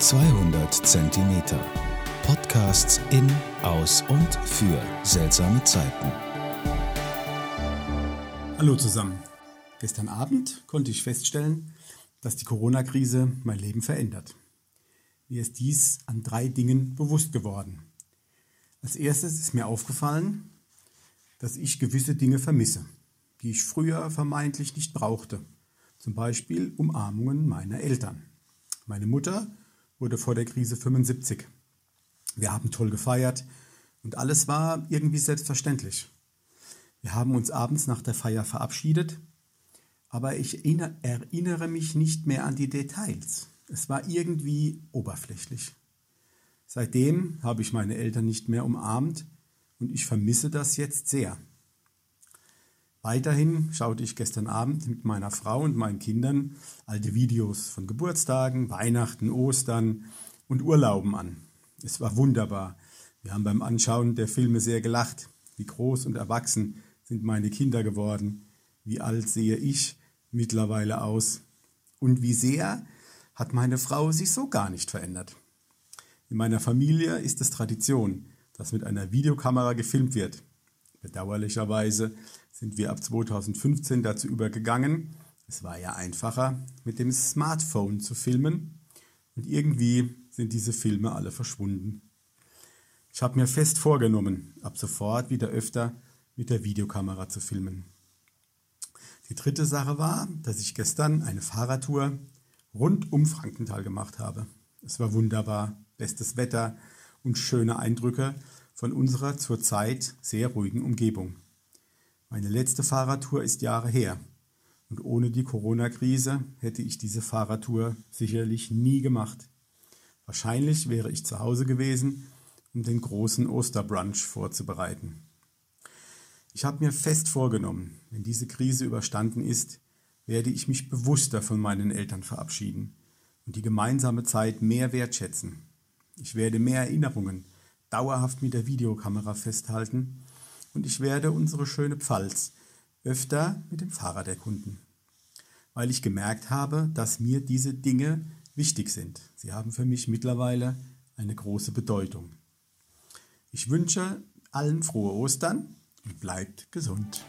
200 Zentimeter. Podcasts in, aus und für seltsame Zeiten. Hallo zusammen. Gestern Abend konnte ich feststellen, dass die Corona-Krise mein Leben verändert. Mir ist dies an drei Dingen bewusst geworden. Als erstes ist mir aufgefallen, dass ich gewisse Dinge vermisse, die ich früher vermeintlich nicht brauchte. Zum Beispiel Umarmungen meiner Eltern. Meine Mutter wurde vor der Krise 75. Wir haben toll gefeiert und alles war irgendwie selbstverständlich. Wir haben uns abends nach der Feier verabschiedet, aber ich erinnere mich nicht mehr an die Details. Es war irgendwie oberflächlich. Seitdem habe ich meine Eltern nicht mehr umarmt und ich vermisse das jetzt sehr. Weiterhin schaute ich gestern Abend mit meiner Frau und meinen Kindern alte Videos von Geburtstagen, Weihnachten, Ostern und Urlauben an. Es war wunderbar. Wir haben beim Anschauen der Filme sehr gelacht. Wie groß und erwachsen sind meine Kinder geworden. Wie alt sehe ich mittlerweile aus. Und wie sehr hat meine Frau sich so gar nicht verändert. In meiner Familie ist es Tradition, dass mit einer Videokamera gefilmt wird. Bedauerlicherweise sind wir ab 2015 dazu übergegangen, es war ja einfacher, mit dem Smartphone zu filmen und irgendwie sind diese Filme alle verschwunden. Ich habe mir fest vorgenommen, ab sofort wieder öfter mit der Videokamera zu filmen. Die dritte Sache war, dass ich gestern eine Fahrradtour rund um Frankenthal gemacht habe. Es war wunderbar, bestes Wetter und schöne Eindrücke von unserer zurzeit sehr ruhigen Umgebung. Meine letzte Fahrradtour ist Jahre her und ohne die Corona-Krise hätte ich diese Fahrradtour sicherlich nie gemacht. Wahrscheinlich wäre ich zu Hause gewesen, um den großen Osterbrunch vorzubereiten. Ich habe mir fest vorgenommen, wenn diese Krise überstanden ist, werde ich mich bewusster von meinen Eltern verabschieden und die gemeinsame Zeit mehr wertschätzen. Ich werde mehr Erinnerungen dauerhaft mit der Videokamera festhalten und ich werde unsere schöne Pfalz öfter mit dem Fahrrad erkunden, weil ich gemerkt habe, dass mir diese Dinge wichtig sind. Sie haben für mich mittlerweile eine große Bedeutung. Ich wünsche allen frohe Ostern und bleibt gesund.